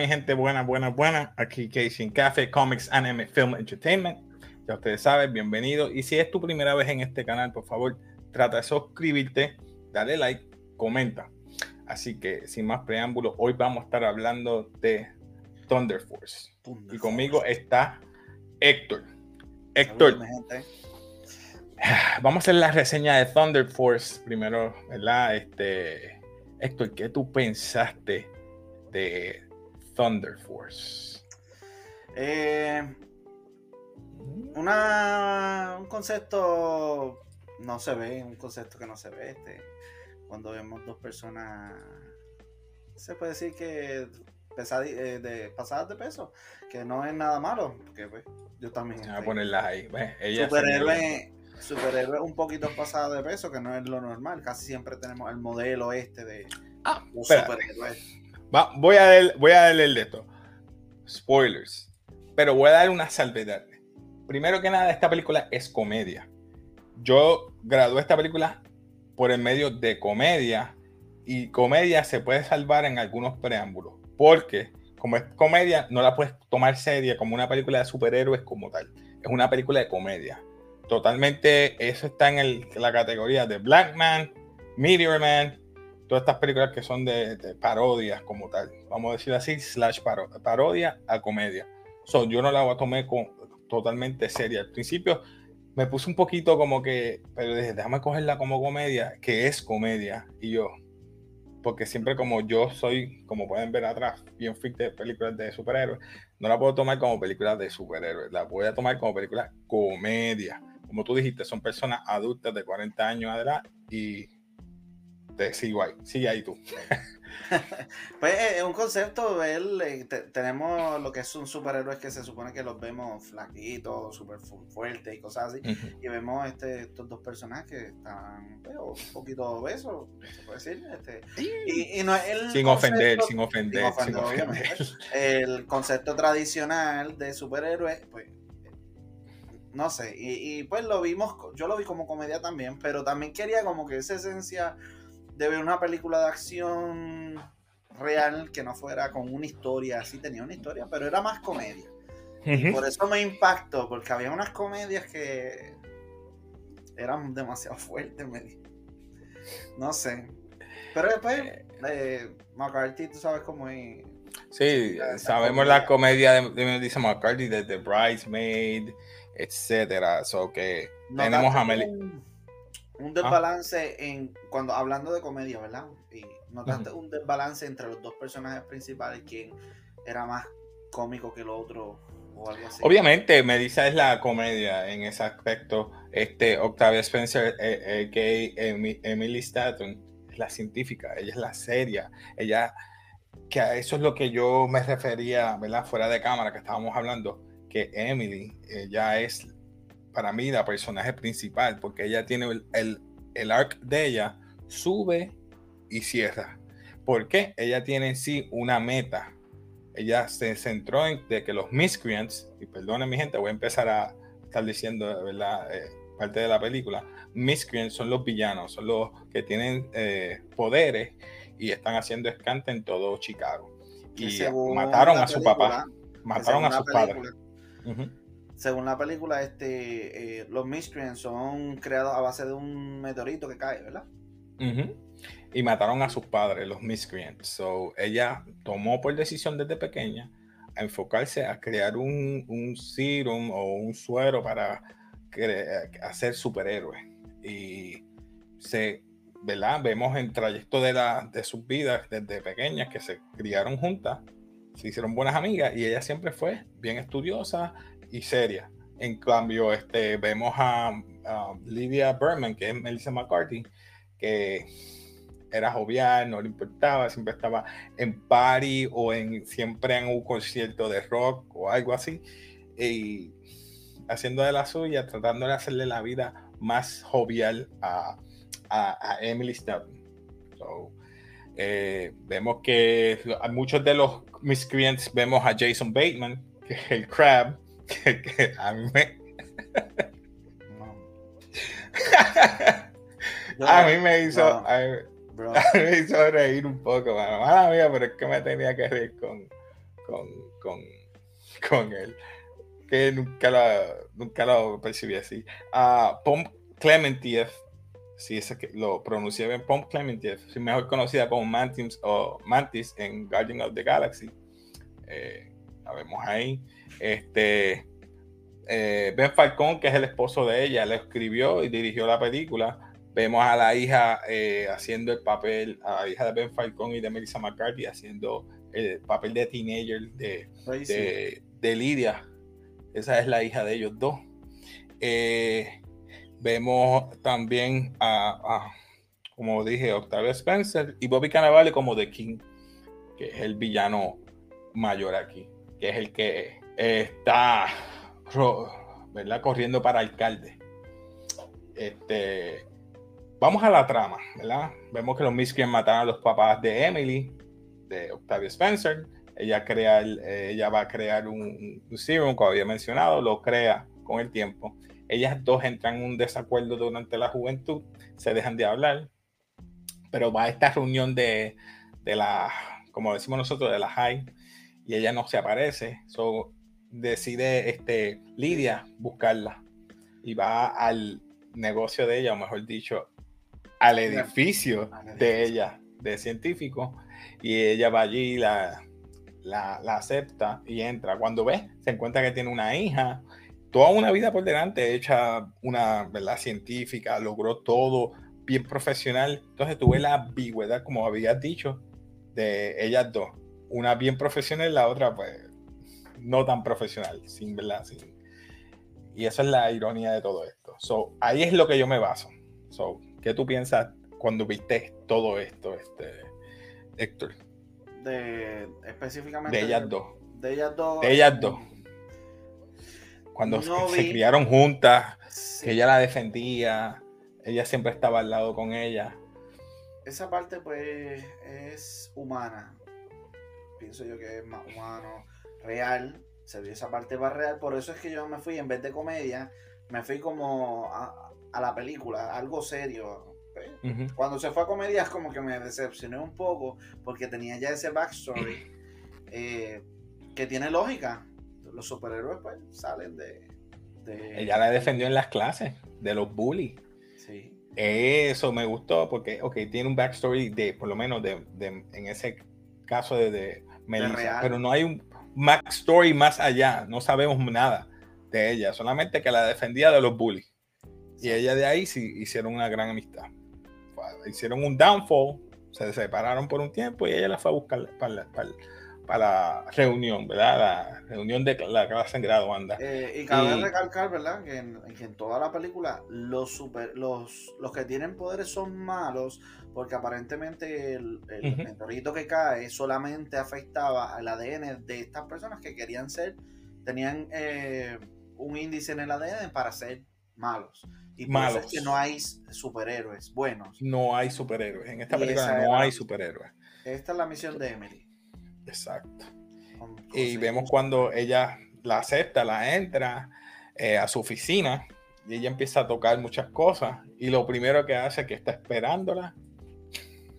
Mi gente, buena, buena, buena. Aquí Casey Café, Comics, Anime, Film, Entertainment. Ya ustedes saben, bienvenido. Y si es tu primera vez en este canal, por favor, trata de suscribirte, dale like, comenta. Así que, sin más preámbulos, hoy vamos a estar hablando de Thunder Force. y conmigo está Héctor. Héctor. Vamos a hacer la reseña de Thunder Force primero, ¿verdad? Este, Héctor, ¿qué tú pensaste de Thunder Force? Eh, una, un concepto no se ve, un concepto que no se ve. Este, cuando vemos dos personas, se puede decir que eh, de pasadas de peso, que no es nada malo, porque pues, yo también. Voy a ponerlas ahí. superhéroe, superhéroe un poquito pasada de peso, que no es lo normal. Casi siempre tenemos el modelo este de ah, voy, a dar, voy de esto. Spoilers. Pero voy a dar una salvedad. Primero que nada, esta película es comedia. Yo gradué esta película por el medio de comedia. Y comedia se puede salvar en algunos preámbulos. Porque como es comedia, no la puedes tomar seria como una película de superhéroes como tal. Es una película de comedia. Totalmente, eso está en la categoría de Black Man, Meteor Man, todas estas películas que son de, parodias como tal, vamos a decir así, slash parodia a comedia. So, yo no la tomar con, totalmente seria. Al principio me puse un poquito como que, pero dije, déjame cogerla como comedia, que es comedia. Y yo, porque siempre como yo soy, como pueden ver atrás, bien freak de películas de superhéroes, no la puedo tomar como películas de superhéroes, la voy a tomar como película comedia. Como tú dijiste, son personas adultas de 40 años edad y te sigo ahí, sigue ahí tú. pues eh, es un concepto, él, eh, tenemos lo que es un superhéroe que se supone que los vemos flaquitos, súper fuertes y cosas así, y vemos este, estos dos personajes que están pues, un poquito obesos, se puede decir. Este, y, no el sin, ofender, sin ofender, sin ofender, El concepto tradicional de superhéroe, pues no sé, y, y, pues lo vimos, yo lo vi como comedia también, pero también quería como que esa esencia de ver una película de acción real que no fuera con una historia, sí tenía una historia, pero era más comedia. por eso me impactó, porque había unas comedias que eran demasiado fuertes, me No sé. Pero después, eh, eh, McCarthy, tú sabes cómo es. Sí, sabemos la comedia de, dice McCarthy, de The Bridesmaid, etcétera. So que tenemos a Mel un desbalance en cuando hablando de comedia, ¿verdad? Y notaste un desbalance entre los dos personajes principales, quién era más cómico que el otro o algo así. Obviamente, Melissa es la comedia en ese aspecto. Este Octavia Spencer, eh, que Emily Stanton, es la científica, ella es la seria, ella que a eso es lo que yo me refería, ¿verdad? Fuera de cámara que estábamos hablando, que Emily ella es para mí la personaje principal, porque ella tiene el, el, arc de ella, sube y cierra. ¿Por qué? Ella tiene en sí una meta. Ella se centró en de que los miscreants, y perdonen mi gente, voy a empezar a estar diciendo, ¿verdad? Eh, parte de la película, miscreants son los villanos, son los que tienen eh, poderes y están haciendo escante en todo Chicago. Y mataron a su papá, mataron a sus padres según la película, este, eh, los Miscreants son creados a base de un meteorito que cae, ¿verdad? Y mataron a sus padres, los Miscreants. So, ella tomó por decisión desde pequeña a enfocarse a crear un, un serum o un suero para hacer superhéroes. Y se, ¿verdad? Vemos el trayecto de, la, de sus vidas desde pequeñas que se criaron juntas, se hicieron buenas amigas y ella siempre fue bien estudiosa, y seria. En cambio, este, vemos a, Lydia Berman, que es Melissa McCarthy, que era jovial, no le importaba, siempre estaba en party o en siempre en un concierto de rock o algo así, y haciendo de la suya, tratando de hacerle la vida más jovial a, Emily Stephen. Eh, vemos que a muchos de los miscreants vemos a Jason Bateman, que es el Crab, que, a mí me. a mí me hizo. a, mí, me hizo reír un poco, mano. Mala mía, pero es que me tenía que reír con, con, con, con él. Que nunca, la, nunca lo percibí así. Uh, Pom Clementiev, si es que lo pronuncié bien, Pom Clementiev, mejor conocida como Mantis, o Mantis en Guardian of the Galaxy. Eh, la vemos ahí. Este, eh, ben Falcón, que es el esposo de ella, le escribió y dirigió la película Vemos a la hija eh, haciendo el papel, a la hija de Ben Falcón y de Melissa McCarthy haciendo el papel de teenager de, de, Lidia. Esa es la hija de ellos dos. Eh, vemos también a, como dije, Octavia Spencer y Bobby Cannavale como The King, que es el villano mayor aquí, que es el que está ¿verdad? corriendo para alcalde. Este, Vamos a la trama, ¿verdad? Vemos que los Miscreants mataron a los papás de Emily, de Octavia Spencer. Ella, crea eh, ella va a crear un, serum, como había mencionado, lo crea con el tiempo. Ellas dos entran en un desacuerdo durante la juventud, se dejan de hablar, pero va a esta reunión de, de la, como decimos nosotros, de la high, y ella no se aparece. So, decide este, Lidia buscarla y va al negocio de ella, o mejor dicho, al edificio de ella, de científico, y ella va allí, la, la, acepta y entra. Cuando ve, se encuentra que tiene una hija, toda una vida por delante, hecha una ¿verdad? científica, logró todo bien profesional. Entonces tuve la ambigüedad, como habías dicho, de ellas dos. Una bien profesional, la otra, pues, no tan profesional, sin verdad. Y esa es la ironía de todo esto. So, ahí es lo que yo me baso. So, ¿Qué tú piensas cuando viste todo esto, este, Héctor? De específicamente. De ellas dos. De ellas dos. De ellas dos. Cuando se, criaron juntas, que ella la defendía, ella siempre estaba al lado con ella. Esa parte, pues, es humana. Pienso yo que es más humano, real. Se vio esa parte más real. Por eso es que yo me fui, en vez de comedia, me fui como a la película, algo serio. Cuando se fue a comedia es como que me decepcioné un poco porque tenía ya ese backstory eh, que tiene lógica. Los superhéroes pues salen de, Ella la defendió en las clases de los bullies. Sí. Eso me gustó porque, ok, tiene un backstory de, por lo menos de, en ese caso de, de Melissa, pero no hay un backstory más allá, no sabemos nada de ella, solamente que la defendía de los bullies. Y ella de ahí sí hicieron una gran amistad. Hicieron un downfall, se separaron por un tiempo y ella la fue a buscar para, la reunión, ¿verdad? La reunión de la clase en grado anda. Eh, y cabe recalcar, ¿verdad? Que en, toda la película los, super, los, los que tienen poderes son malos porque aparentemente el, el que cae solamente afectaba al ADN de estas personas que querían ser, tenían eh, un índice en el ADN para ser malos. Y malos. Es que no hay superhéroes buenos. No hay superhéroes. En esta película no hay superhéroes. Esta es la misión de Emily. Exacto. y vemos cuando ella la acepta, la entra eh, a su oficina y ella empieza a tocar muchas cosas y lo primero que hace es que está esperándola.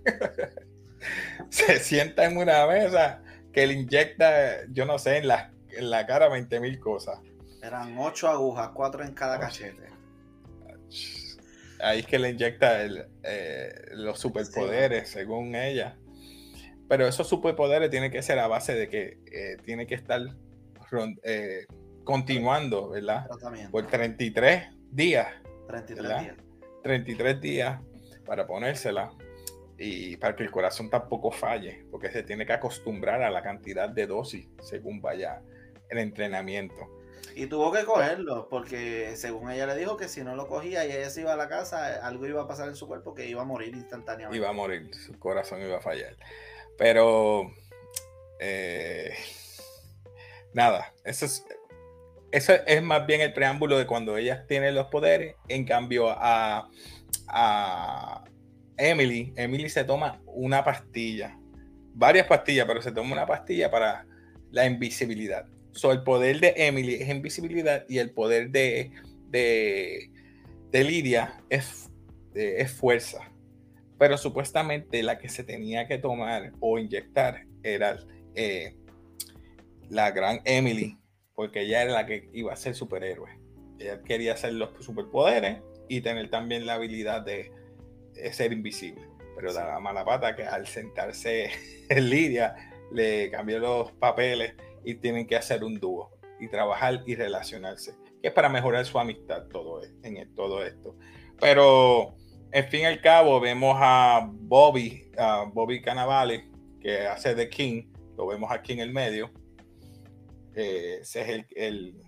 se sienta en una mesa que le inyecta, yo no sé, en la, en la cara 20 mil cosas. Eran ocho agujas, cuatro en cada cachete ahí es que le inyecta eh, los superpoderes, según ella. Pero esos superpoderes tienen que ser a base de que eh, tiene que estar eh, continuando, ¿verdad? Por 33 días. 33 días. 33 días para ponérsela y para que el corazón tampoco falle, porque se tiene que acostumbrar a la cantidad de dosis según vaya el entrenamiento. Y tuvo que cogerlo, porque según ella le dijo que si no lo cogía y ella se iba a la casa, algo iba a pasar en su cuerpo que iba a morir instantáneamente. Iba a morir, su corazón iba a fallar. Pero, eh, nada, eso es, eso es más bien el preámbulo de cuando ella tiene los poderes. En cambio, a, a Emily, Emily se toma una pastilla, varias pastillas, pero se toma una pastilla para la invisibilidad. So, el poder de Emily es invisibilidad y el poder de, de, Lidia es, es fuerza. Pero supuestamente la que se tenía que tomar o inyectar era eh, la gran Emily, porque ella era la que iba a ser superhéroe. Ella quería hacer los superpoderes y tener también la habilidad de, ser invisible. Pero da la mala pata que al sentarse en Lidia le cambió los papeles y tienen que hacer un dúo y trabajar y relacionarse, que es para mejorar su amistad todo, e, en todo esto. Pero, en fin y al cabo, vemos a Bobby, a Bobby Cannavale, que hace de King, lo vemos aquí en el medio. Eh, ese es el, el,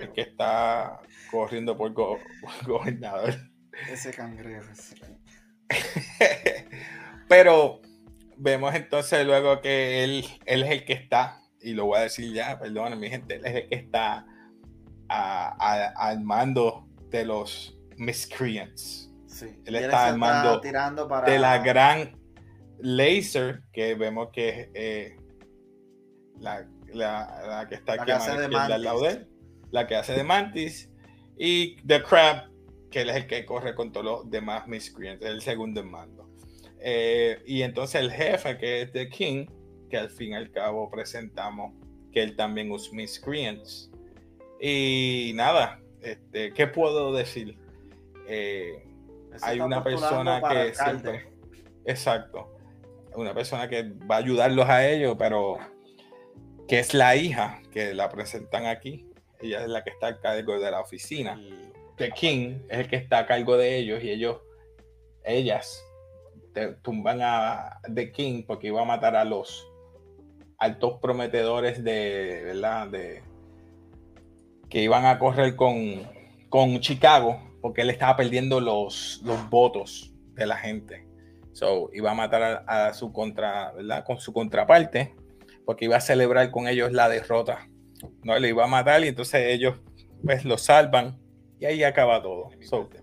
el, que está corriendo por, gobernador. Ese cangrejo. Pero vemos entonces luego que él, él es el que está, y lo voy a decir ya, perdón, mi gente, él es el que está al mando de los Miscreants. Él está al mando de la gran Laser, que vemos que es eh, la, que está aquí la lado de él, la que hace de Mantis, y The Crab, que él es el que corre con todos los demás Miscreants, es el segundo en mando. Eh, y entonces el jefe, que es The King, que al fin y al cabo presentamos que él también usa Miscreants. Y nada, este, ¿qué puedo decir? Eh, hay una persona que siempre, exacto, una persona que va a ayudarlos a ellos, pero que es la hija que la presentan aquí. Ella es la que está a cargo de la oficina. Que King es el que está a cargo de ellos y ellos, ellas, tumban a The King porque iba a matar a los altos prometedores de, ¿verdad? De, que iban a correr con, con Chicago porque él estaba perdiendo los, los votos de la gente. So, iba a matar a, su contra, ¿verdad? Con su contraparte, porque iba a celebrar con ellos la derrota. No, le iba a matar y entonces ellos pues lo salvan y ahí acaba todo.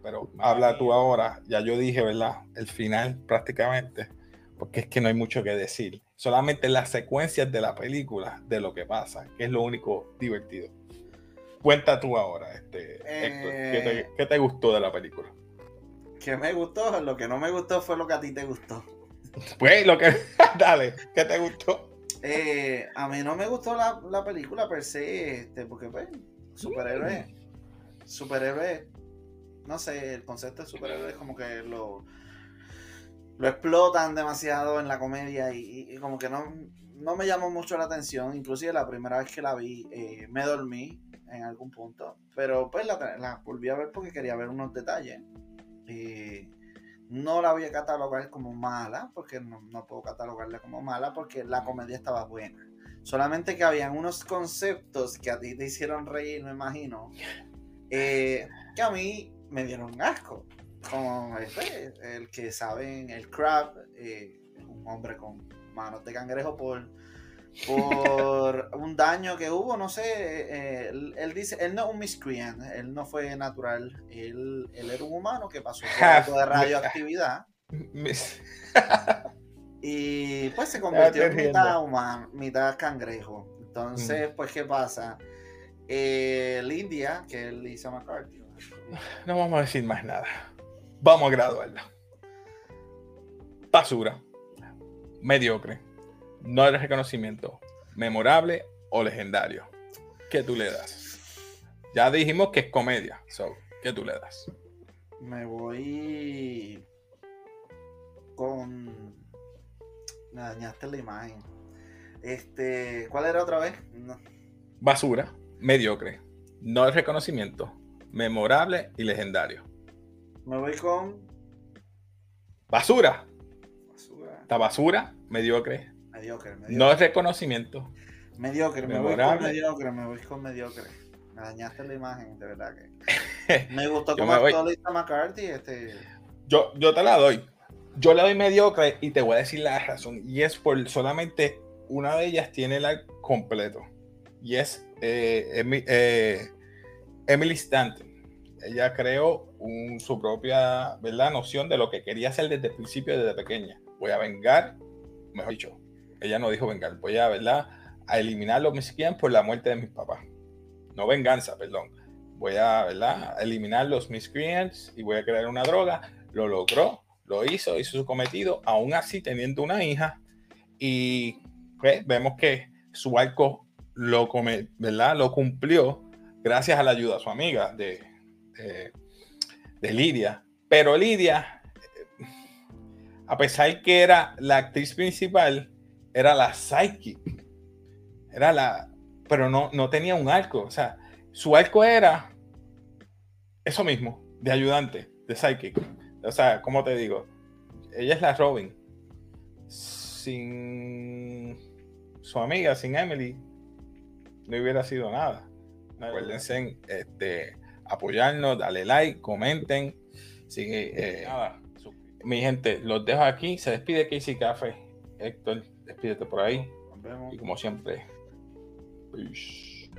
pero habla tú ahora, ya yo dije, ¿verdad? El final prácticamente, porque es que no hay mucho que decir. Solamente las secuencias de la película, de lo que pasa, que es lo único divertido. Cuenta tú ahora, este, eh, ¿qué te, gustó de la película? ¿Qué me gustó? Lo que no me gustó fue lo que a ti te gustó. Pues lo que. Dale, ¿qué te gustó? Eh, a mí no me gustó la, película per se, este, porque pues, superhéroe. Mm. Superhéroe. No sé, el concepto de superhéroe es como que lo. Lo explotan demasiado en la comedia y, como que no, no me llamó mucho la atención. Inclusive la primera vez que la vi eh, me dormí en algún punto. Pero pues la, volví a ver porque quería ver unos detalles. no la voy a catalogar como mala, porque no, puedo catalogarla como mala, porque la comedia estaba buena. Solamente que habían unos conceptos que a ti te hicieron reír, me imagino, eh, que a mí me dieron asco. Como este, el que saben, el crab, eh, un hombre con manos de cangrejo por por un daño que hubo, no sé, eh, él, dice, él no es un miscreant, él no fue natural, él, era un humano que pasó por de radioactividad. y pues se convirtió en mitad humano, mitad cangrejo. Entonces, mm. pues, ¿qué pasa? Eh, el India, que es Lisa McCarthy. No vamos a decir más nada. Vamos a graduarla. Basura. Mediocre no hay reconocimiento memorable o legendario. ¿Qué tú le das? Ya dijimos que es comedia. So, ¿Qué tú le das? Me voy con. Me dañaste la imagen. Este, ¿cuál era otra vez? Basura, mediocre, no hay reconocimiento, memorable y legendario. Me voy con. Basura. Basura. Esta basura, mediocre, Mediocre, No es reconocimiento. Mediocre, me voy con mediocre, me voy con mediocre. Me dañaste la imagen, de verdad que. Me gustó como actuó Lisa McCarthy. Este... Yo, yo te la doy. Yo le doy mediocre y te voy a decir la razón. Y es por solamente una de ellas tiene el completo. Y es eh, eh, Emily Stanton. Ella creó su propia ¿verdad? noción de lo que quería hacer desde el principio, desde pequeña. Voy a vengar, mejor dicho, ella no dijo vengar, voy a, ¿verdad? A eliminar los Miscreants por la muerte de mis papás. No venganza, perdón. Voy a, ¿verdad? A eliminar los miscreants y voy a crear una droga. Lo logró, lo hizo, hizo su cometido, aún así teniendo una hija. Y pues, vemos que su arco lo, ¿verdad? lo cumplió gracias a la ayuda de su amiga, de, de, Lidia. Pero Lidia, a pesar que era la actriz principal, era la psychic. Era la. Pero no, no tenía un arco. O sea, su arco era eso mismo, de ayudante, de psychic. O sea, ¿cómo te digo? Ella es la Robin. Sin su amiga, sin Emily, no hubiera sido nada. Acuérdense este, apoyarnos, dale like, comenten. Sigue, eh, mi gente, los dejo aquí. Se despide Casey Café. Héctor, despídete por ahí. Y como siempre, peace.